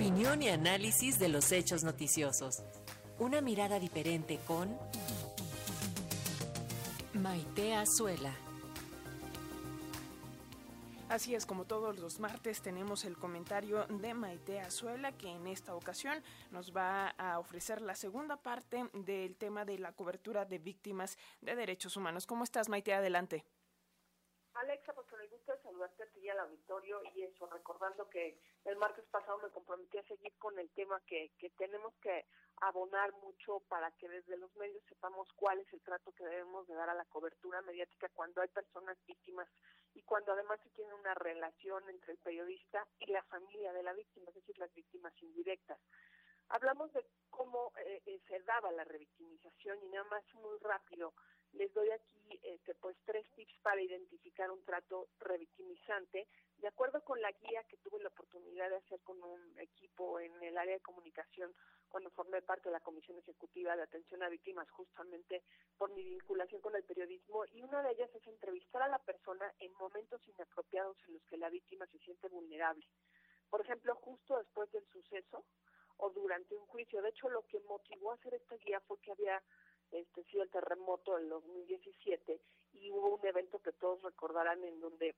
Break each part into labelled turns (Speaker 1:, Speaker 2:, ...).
Speaker 1: Opinión y análisis de los hechos noticiosos. Una mirada diferente con Maite Azuela.
Speaker 2: Así es, como todos los martes tenemos el comentario de Maite Azuela, que en esta ocasión nos va a ofrecer la segunda parte del tema de la cobertura de víctimas de derechos humanos. ¿Cómo estás, Maite? Adelante.
Speaker 3: Alexa, pues con el gusto de saludarte a ti y al auditorio y eso, recordando que el martes pasado me comprometí a seguir con el tema que, que tenemos que abonar mucho para que desde los medios sepamos cuál es el trato que debemos de dar a la cobertura mediática cuando hay personas víctimas y cuando además se tiene una relación entre el periodista y la familia de la víctima, es decir, las víctimas indirectas. Hablamos de cómo eh, eh, se daba la revictimización y nada más muy rápido les doy aquí este, pues tres tips para identificar un trato revictimizante de acuerdo con la guía que tuve la oportunidad de hacer con un equipo en el área de comunicación cuando formé parte de la Comisión Ejecutiva de Atención a Víctimas justamente por mi vinculación con el periodismo y una de ellas es entrevistar a la persona en momentos inapropiados en los que la víctima se siente vulnerable. Por ejemplo, justo después del suceso o durante un juicio. De hecho, lo que motivó a hacer esta guía fue que había este sí el terremoto en 2017 y hubo un evento que todos recordarán en donde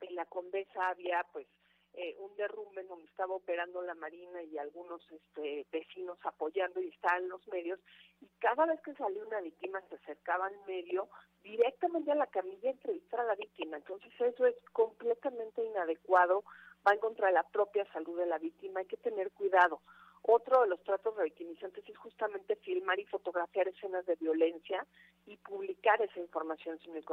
Speaker 3: en la Condesa había pues eh, un derrumbe donde estaba operando la Marina y algunos este, vecinos apoyando y estaban los medios y cada vez que salió una víctima se acercaba al medio directamente a la camilla a entrevistar a la víctima. Entonces eso es completamente inadecuado, va en contra de la propia salud de la víctima, hay que tener cuidado. Otro de los tratos revictimizantes es justamente filmar y fotografiar escenas de violencia y publicar esa información sin el,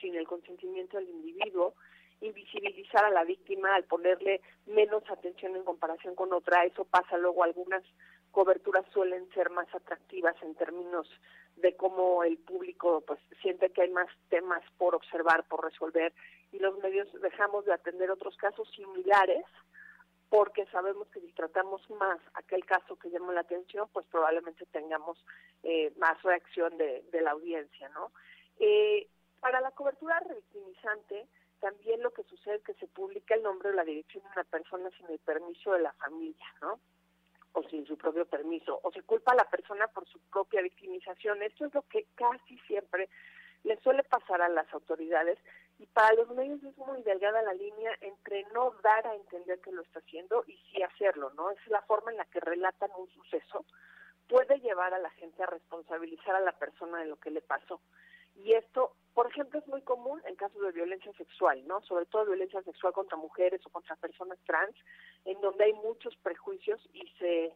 Speaker 3: sin el consentimiento del individuo, invisibilizar a la víctima al ponerle menos atención en comparación con otra. Eso pasa luego, algunas coberturas suelen ser más atractivas en términos de cómo el público pues siente que hay más temas por observar, por resolver y los medios dejamos de atender otros casos similares sabemos que si tratamos más aquel caso que llama la atención, pues probablemente tengamos eh, más reacción de, la audiencia, ¿no? Eh, para la cobertura revictimizante, también lo que sucede es que se publica el nombre o la dirección de una persona sin el permiso de la familia, ¿no? O sin su propio permiso, o se culpa a la persona por su propia victimización. Esto es lo que casi siempre le suele pasar a las autoridades y para los medios es muy delgada la línea entre no dar a entender que lo está haciendo y sí hacerlo, ¿no? Es la forma en la que relatan un suceso, puede llevar a la gente a responsabilizar a la persona de lo que le pasó. Y esto, por ejemplo, es muy común en casos de violencia sexual, ¿no? Sobre todo violencia sexual contra mujeres o contra personas trans, en donde hay muchos prejuicios y se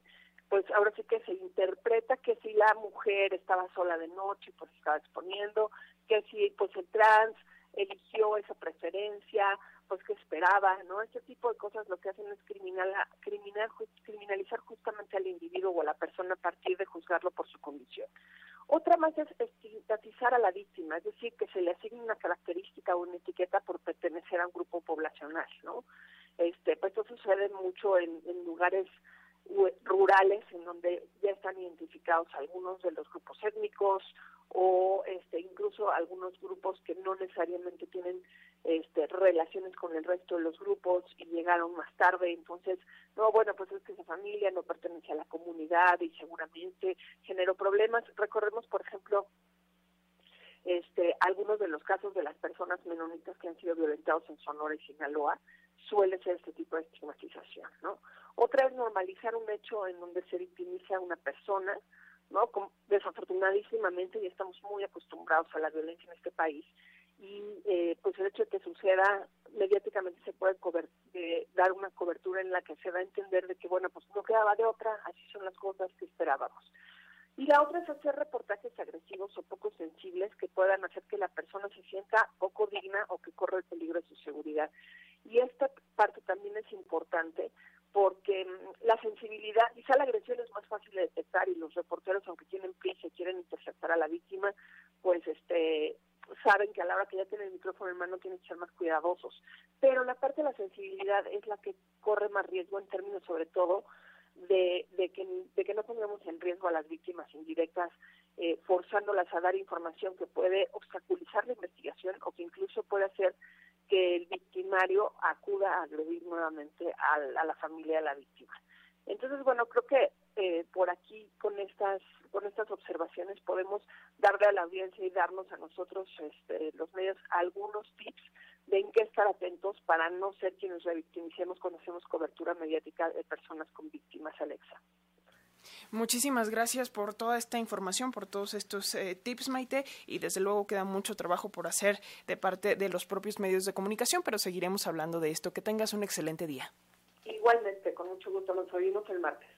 Speaker 3: pues ahora sí que se interpreta que si la mujer estaba sola de noche, pues estaba exponiendo, que si pues el trans eligió esa preferencia, pues que esperaba, ¿no? Este tipo de cosas lo que hacen es criminal, criminal, criminalizar justamente al individuo o a la persona a partir de juzgarlo por su condición. Otra más es estigmatizar a la víctima, es decir, que se le asigne una característica o una etiqueta por pertenecer a un grupo poblacional, ¿no? Este, pues esto sucede mucho en, en lugares rurales en donde ya están identificados algunos de los grupos étnicos o este incluso algunos grupos que no necesariamente tienen este relaciones con el resto de los grupos y llegaron más tarde. Entonces no bueno pues es que esa familia no pertenece a la comunidad y seguramente generó problemas. Recordemos por ejemplo este algunos de los casos de las personas menonitas que han sido violentados en Sonora y Sinaloa suele ser este tipo de estigmatización no otra es normalizar un hecho en donde se victimiza a una persona ¿no? desafortunadísimamente ya estamos muy acostumbrados a la violencia en este país y eh, pues el hecho de que suceda mediáticamente se puede eh, dar una cobertura en la que se da a entender de que bueno pues no quedaba de otra así son las cosas que esperábamos y la otra es hacer reportajes agresivos o poco sensibles que puedan hacer que la persona se sienta poco digna o que corre el peligro de su seguridad y esta parte también es importante porque la sensibilidad, quizá la agresión es más fácil de detectar y los reporteros, aunque tienen prisa y quieren interceptar a la víctima, pues este saben que a la hora que ya tienen el micrófono en mano tienen que ser más cuidadosos. Pero la parte de la sensibilidad es la que corre más riesgo en términos sobre todo de, de, que, no pongamos en riesgo a las víctimas indirectas, eh, forzándolas a dar información que puede obstaculizar la investigación o que incluso puede hacer que el victimario acuda a agredir nuevamente a, la familia de la víctima. Entonces, bueno, creo que eh, por aquí con estas con estas observaciones podemos darle a la audiencia y darnos a nosotros este, los medios algunos tips de en qué estar atentos para no ser quienes revictimicemos cuando hacemos cobertura mediática de personas con víctimas, Alexa.
Speaker 2: Muchísimas gracias por toda esta información, por todos estos eh, tips, Maite, y desde luego queda mucho trabajo por hacer de parte de los propios medios de comunicación, pero seguiremos hablando de esto. Que tengas un excelente día.
Speaker 3: Igualmente, mucho gusto, nos oímos el martes.